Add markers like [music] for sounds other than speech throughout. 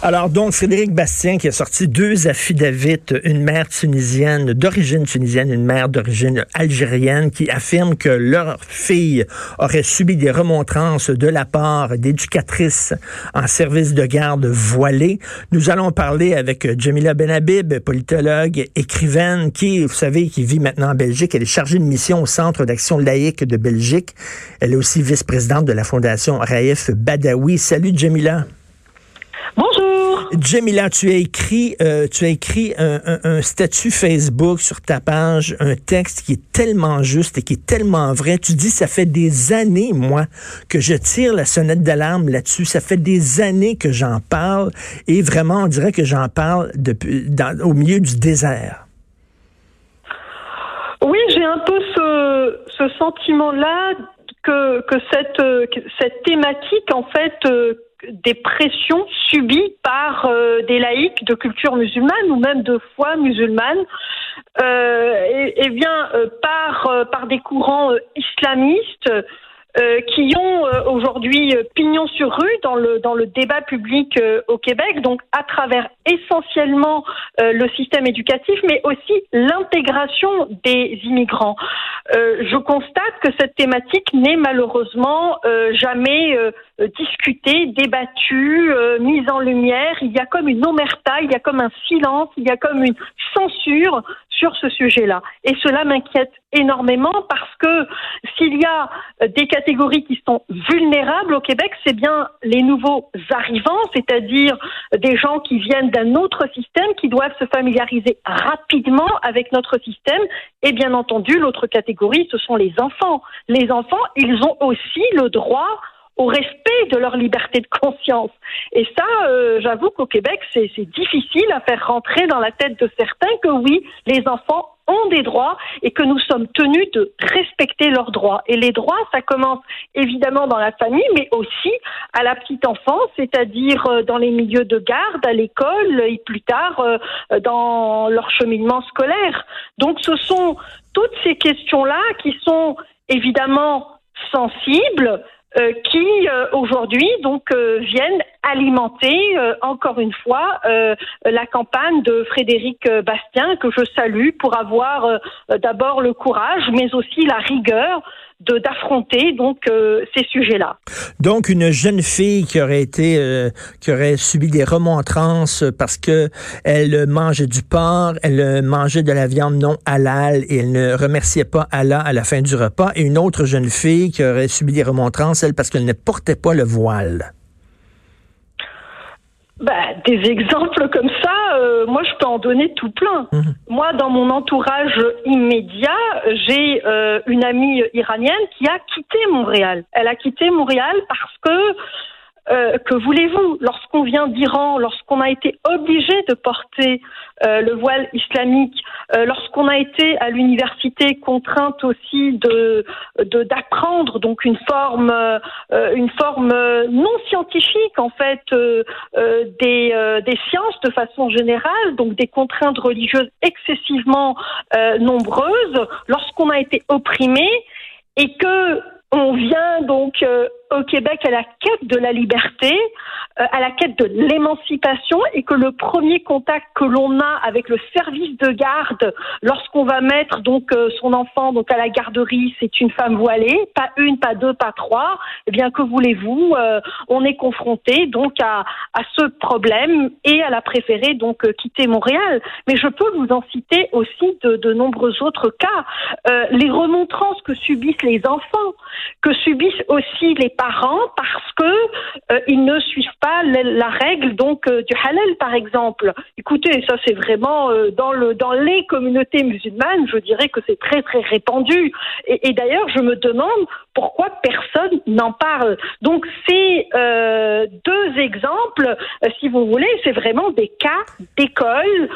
Alors donc, Frédéric Bastien qui a sorti deux affidavits, une mère tunisienne, d'origine tunisienne, une mère d'origine algérienne, qui affirme que leur fille aurait subi des remontrances de la part d'éducatrices en service de garde voilée. Nous allons parler avec Jamila Benhabib, politologue, écrivaine, qui, vous savez, qui vit maintenant en Belgique. Elle est chargée de mission au Centre d'action laïque de Belgique. Elle est aussi vice-présidente de la Fondation Raif Badawi. Salut Jamila. Jamila, tu as écrit, euh, tu as écrit un, statut Facebook sur ta page, un texte qui est tellement juste et qui est tellement vrai. Tu dis, ça fait des années, moi, que je tire la sonnette d'alarme là-dessus. Ça fait des années que j'en parle et vraiment, on dirait que j'en parle depuis, au milieu du désert. Oui, j'ai un peu ce, ce sentiment-là que, que cette, cette thématique, en fait, euh, des pressions subies par euh, des laïcs de culture musulmane ou même de foi musulmane, euh, et, et, bien euh, par par des courants islamistes euh, qui ont euh, aujourd'hui euh, pignon sur rue dans le dans le débat public au Québec, donc à travers essentiellement le système éducatif, mais aussi l'intégration des immigrants. je constate que cette thématique n'est malheureusement jamais discutée, débattue, mise en lumière. Il y a comme une omerta, il y a comme un silence, il y a comme une censure sur ce sujet-là. Et cela m'inquiète énormément parce que s'il y a des catégories qui sont vulnérables au Québec, c'est bien les nouveaux arrivants, c'est-à-dire des gens qui viennent d'un autre système, qui doivent se familiariser rapidement avec notre système. Et bien entendu, l'autre catégorie, ce sont les enfants. Les enfants, ils ont aussi le droit au respect de leur liberté de conscience. Et ça, euh, j'avoue qu'au Québec, c'est difficile à faire rentrer dans la tête de certains que oui, les enfants ont des droits et que nous sommes tenus de respecter leurs droits. Et les droits, ça commence évidemment dans la famille, mais aussi à la petite enfance, c'est-à-dire euh, dans les milieux de garde, à l'école et plus tard euh, dans leur cheminement scolaire. Donc ce sont toutes ces questions-là qui sont évidemment sensibles, euh, qui euh, aujourd'hui donc euh, viennent alimenter encore une fois la campagne de Frédéric Bastien que je salue pour avoir d'abord le courage mais aussi la rigueur de d'affronter donc euh, ces sujets-là. Donc une jeune fille qui aurait été euh, qui aurait subi des remontrances parce que elle mangeait du porc, elle mangeait de la viande non halal et elle ne remerciait pas Allah à la fin du repas et une autre jeune fille qui aurait subi des remontrances elle parce qu'elle ne portait pas le voile? Bah, des exemples comme ça, euh, moi je peux en donner tout plein. Mhm. Moi, dans mon entourage immédiat, j'ai euh, une amie iranienne qui a quitté Montréal. Elle a quitté Montréal parce que euh, que voulez-vous Lorsqu'on vient d'Iran, lorsqu'on a été obligé de porter euh, le voile islamique, euh, lorsqu'on a été à l'université contrainte aussi de d'apprendre donc une forme une forme non scientifique en fait des des sciences de façon générale, donc des contraintes religieuses excessivement nombreuses, lorsqu'on a été opprimé et que on vient donc au Québec à la quête de la liberté, euh, à la quête de l'émancipation et que le premier contact que l'on a avec le service de garde lorsqu'on va mettre donc euh, son enfant donc à la garderie, c'est une femme voilée, pas une, pas deux, pas trois. Eh bien que voulez-vous euh, On est confronté donc à, à ce problème et à la préférer donc quitter Montréal. Mais je peux vous en citer aussi de, de nombreux autres cas. les remontrances que subissent les enfants, que subissent aussi les parents parce que euh, ils ne suivent pas la, règle donc euh, du halal par exemple. Écoutez, ça c'est vraiment euh, dans le dans les communautés musulmanes, je dirais que c'est très très répandu. Et, et d'ailleurs, je me demande pourquoi personne n'en parle. Donc ces deux exemples, si vous voulez, c'est vraiment des cas d'école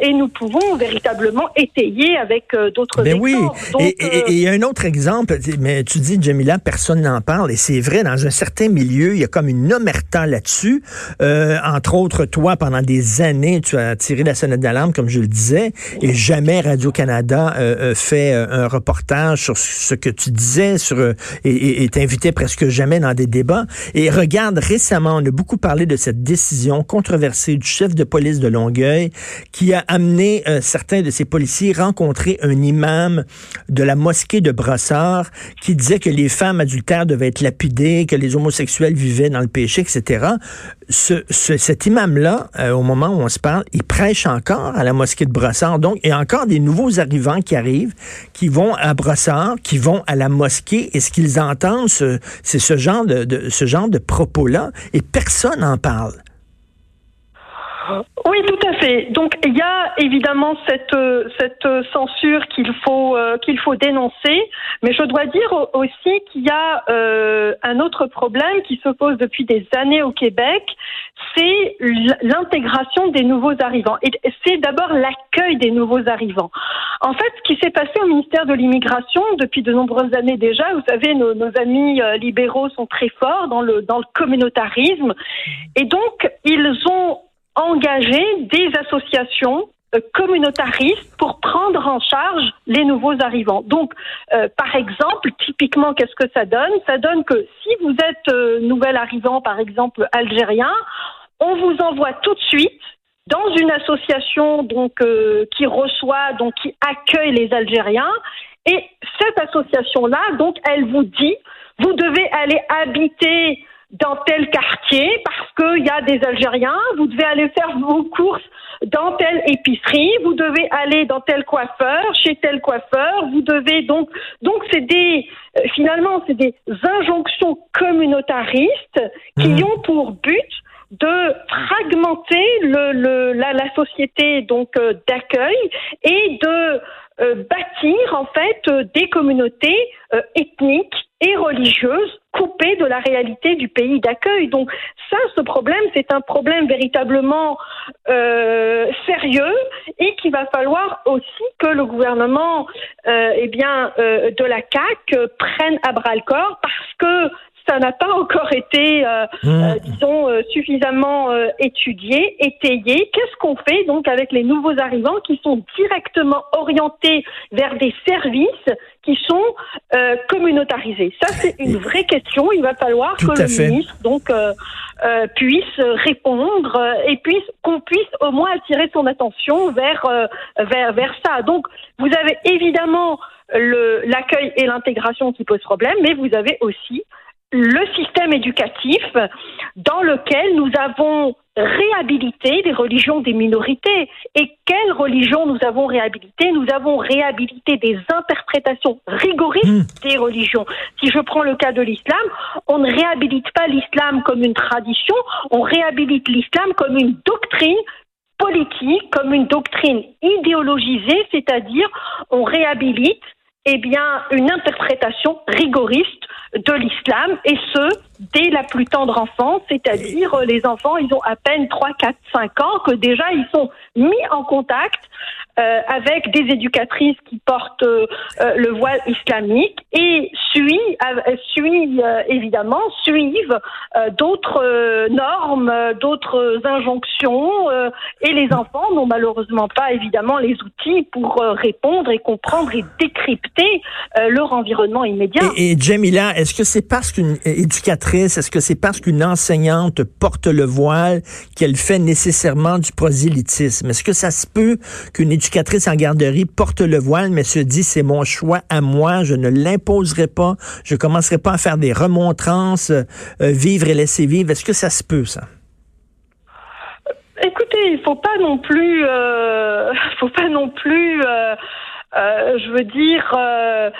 et nous pouvons véritablement étayer avec d'autres ben exemples. Oui. et il y a un autre exemple, mais tu dis Jamila, personne n'en parle et c'est vrai dans un certain milieu, il y a comme une omerta là-dessus. Euh, entre autres, toi, pendant des années, tu as tiré la sonnette d'alarme, comme je le disais, et jamais Radio-Canada euh, euh fait euh, un reportage sur ce que tu disais sur euh, et t'invitait presque jamais dans des débats. Et regarde, récemment, on a beaucoup parlé de cette décision controversée du chef de police de Longueuil qui a amené certains de ses policiers rencontrer un imam de la mosquée de Brossard qui disait que les femmes adultères devaient être que les homosexuels vivaient dans le péché, etc. Ce, cet imam-là, euh, au moment où on se parle, il prêche encore à la mosquée de Brossard. Donc, il y a encore des nouveaux arrivants qui arrivent, qui vont à Brossard, qui vont à la mosquée, et ce qu'ils entendent, c'est ce genre de, ce genre de propos-là, et personne n'en parle. Oui, tout à fait. Donc il y a évidemment cette cette censure qu'il faut euh, qu'il faut dénoncer, mais je dois dire aussi qu'il y a euh, un autre problème qui se pose depuis des années au Québec, c'est l'intégration des nouveaux arrivants. Et c'est d'abord l'accueil des nouveaux arrivants. En fait, ce qui s'est passé au ministère de l'immigration depuis de nombreuses années déjà, vous savez, nos, nos amis euh, libéraux sont très forts dans le dans le communautarisme, et donc ils ont engager des associations euh, communautaristes pour prendre en charge les nouveaux arrivants. Donc, euh, par exemple, typiquement, qu'est-ce que ça donne? Ça donne que si vous êtes euh, nouvel arrivant, par exemple algérien, on vous envoie tout de suite dans une association donc qui reçoit donc qui accueille les Algériens et cette association là donc elle vous dit vous devez aller habiter dans tel quartier parce qu'il y a des Algériens, vous devez aller faire vos courses dans telle épicerie, vous devez aller dans tel coiffeur, chez tel coiffeur, vous devez donc donc c'est des euh, finalement c'est des injonctions communautaristes qui mmh. ont pour but de fragmenter le, le la, la, société donc euh, d'accueil et de bâtir en fait des communautés ethniques et religieuses coupées de la réalité du pays d'accueil. Donc ça, ce problème, c'est un problème véritablement euh, sérieux et qu'il va falloir aussi que le gouvernement, euh, eh bien, euh, de la CAC prenne à bras le corps parce que ça n'a pas encore été, euh, mmh. euh, disons, euh, suffisamment étudié, étayé. Qu'est-ce qu'on fait donc avec les nouveaux arrivants qui sont directement orientés vers des services qui sont communautarisés? Ça, c'est une vraie question. Il va falloir que le ministre donc puisse répondre et puisse qu'on puisse au moins attirer son attention vers vers vers ça. Donc, vous avez évidemment l'accueil et l'intégration qui posent problème, mais vous avez aussi le système éducatif dans lequel nous avons réhabilité les religions des minorités. Et quelles religions nous avons réhabilité Nous avons réhabilité des interprétations rigoristes hmm. des religions. Si je prends le cas de l'islam, on ne réhabilite pas l'islam comme une tradition, on réhabilite l'islam comme une doctrine politique, comme une doctrine idéologisée, c'est-à-dire on réhabilite eh bien, une interprétation rigoriste de l'islam, et ce, dès la plus tendre enfance, c'est-à-dire euh, les enfants, ils ont à peine 3, 4, 5 ans, que déjà ils sont mis en contact euh, avec des éducatrices qui portent euh, le voile islamique et suivent évidemment, suivent d'autres normes, d'autres injonctions, et les enfants n'ont malheureusement pas évidemment les outils pour répondre et comprendre et décrypter leur environnement immédiat. Et, et Jamila, est-ce que c'est parce qu'une éducatrice, est-ce que c'est parce qu'une enseignante porte le voile qu'elle fait nécessairement du prosélytisme? Est-ce que ça se peut qu'une éducatrice en garderie porte le voile, mais se dit c'est mon choix à moi, je ne l'imposerai pas, je commencerai pas à faire des remontrances, euh, vivre et laisser vivre. Est-ce que ça se peut, ça? Écoutez, il faut pas non plus, euh, [laughs] faut pas non plus. Euh, euh, je veux dire, euh,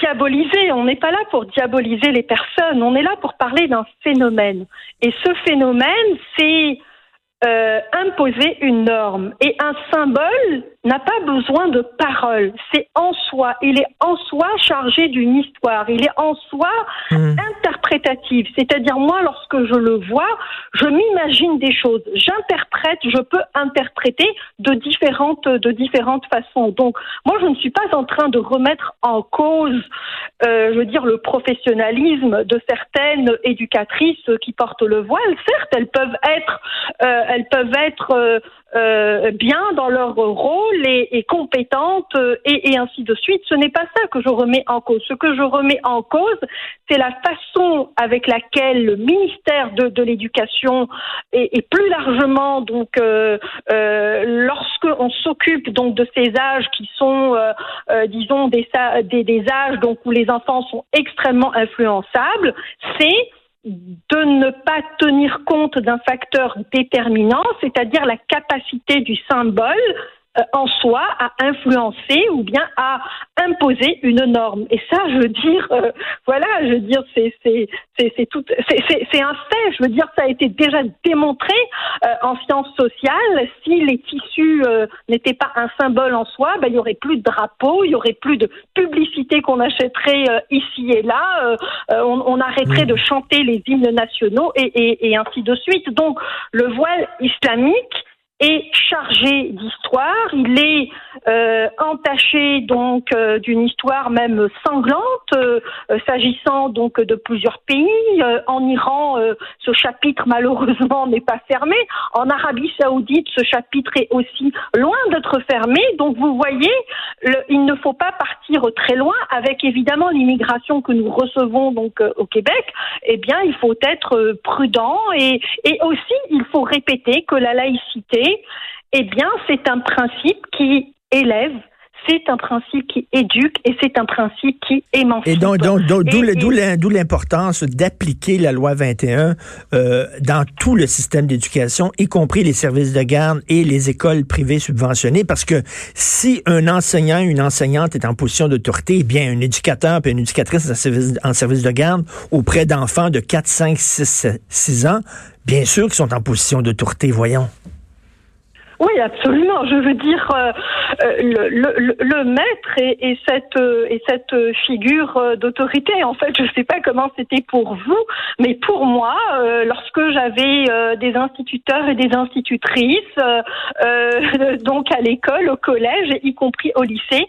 diaboliser. On n'est pas là pour diaboliser les personnes, on est là pour parler d'un phénomène. Et ce phénomène, c'est euh, imposer une norme. Et un symbole n'a pas besoin de parole. C'est en soi. Il est en soi chargé d'une histoire. Il est en soi mmh. interprétatif. C'est-à-dire, moi, lorsque je le vois, je m'imagine des choses. J'interprète, je peux interpréter de différentes, de différentes façons. Donc, moi, je ne suis pas en train de remettre en cause, euh, je veux dire, le professionnalisme de certaines éducatrices qui portent le voile. Certes, elles peuvent être, euh, elles peuvent être euh, euh, bien dans leur rôle et, et compétentes euh, et, et, ainsi de suite. Ce n'est pas ça que je remets en cause. Ce que je remets en cause, c'est la façon avec laquelle le ministère de, de l'éducation et, plus largement donc euh, euh, lorsque on s'occupe donc de ces âges qui sont euh disons des, des, des âges donc où les enfants sont extrêmement influençables, c'est de ne pas tenir compte d'un facteur déterminant, c'est-à-dire la capacité du symbole euh, en soi à influencer ou bien à imposer une norme. Et ça, je veux dire, euh, voilà, je veux dire, c'est c'est c'est tout, c'est un fait. Je veux dire, ça a été déjà démontré euh, en sciences sociales. Si les tissus n'étaient pas un symbole en soi, ben, il y aurait plus de drapeaux, il y aurait plus de publicité qu'on achèterait ici et là. On, on, arrêterait de chanter les hymnes nationaux et, et, et ainsi de suite. Donc, le voile islamique est chargé d'histoire, il est euh, entaché donc euh, d'une histoire même sanglante, euh, s'agissant donc de plusieurs pays. en Iran, ce chapitre malheureusement [laughs] n'est pas fermé. En Arabie Saoudite, ce chapitre est aussi loin d'être fermé. Donc vous voyez, il ne faut pas partir très loin. Avec évidemment l'immigration que nous recevons donc au Québec, eh bien il faut être prudent et, et aussi il faut répéter que la laïcité eh bien, c'est un principe qui élève c'est un principe qui éduque et c'est un principe qui émancipe. Et donc, d'où l'importance d'appliquer la loi 21 euh, dans tout le système d'éducation, y compris les services de garde et les écoles privées subventionnées, parce que si un enseignant, une enseignante est en position d'autorité, eh bien un éducateur et une éducatrice en service, en service de garde auprès d'enfants de 4, 5, 6, 6 ans, bien sûr qu'ils sont en position d'autorité, voyons. Oui, absolument. Je veux dire, euh, euh, le, le, le, maître et, et cette, euh, et cette figure d'autorité, en fait, je ne sais pas comment c'était pour vous, mais pour moi, lorsque j'avais des instituteurs et des institutrices, [laughs] donc à l'école, au collège, y compris au lycée,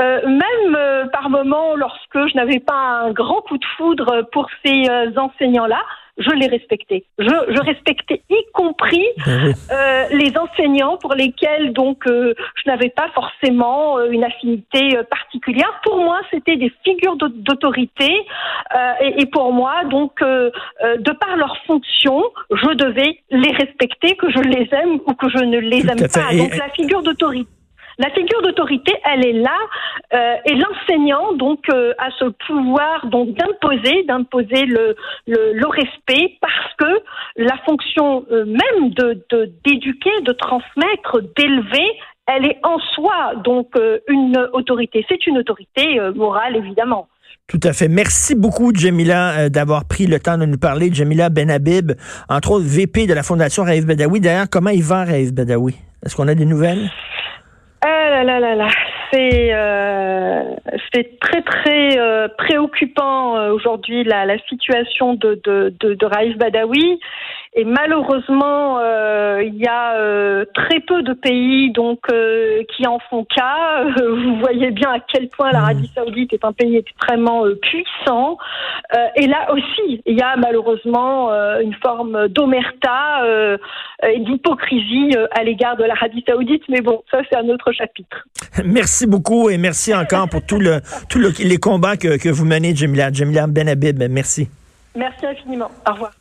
même par moments, lorsque je n'avais pas un grand coup de foudre pour ces enseignants-là, je les respectais. Je, je respectais y compris ben euh, les enseignants pour lesquels donc euh, je n'avais pas forcément euh, une affinité particulière. Pour moi, c'était des figures d'autorité et, et, pour moi, donc, de par leur fonction, je devais les respecter, que je les aime ou que je ne les aime pas. Donc la figure d'autorité la figure d'autorité, elle est là, euh, et l'enseignant donc euh, a ce pouvoir donc d'imposer, d'imposer le, le, respect parce que la fonction euh, même de d'éduquer, de, transmettre, d'élever, elle est en soi donc une autorité. C'est une autorité morale évidemment. Tout à fait. Merci beaucoup, Jamila, d'avoir pris le temps de nous parler. Jamila Benhabib, entre autres VP de la Fondation Raïf Badawi. D'ailleurs, comment il va, Raïf Badawi? Est-ce qu'on a des nouvelles? Euh, c'est très très euh, préoccupant euh, aujourd'hui la, situation de, de Raif Badawi. Et malheureusement, euh, il y a euh, très peu de pays donc euh, qui en font cas. [laughs] Vous voyez bien à quel point l'Arabie mmh. Saoudite est un pays extrêmement puissant. et là aussi, il y a malheureusement une forme d'omerta et d'hypocrisie à l'égard de l'Arabie Saoudite. Mais bon, ça c'est un autre chapitre. Merci beaucoup et merci encore pour tout le tous les combats que, que vous menez, Jamila. Jamila Benhabib, merci. Merci infiniment. Au revoir.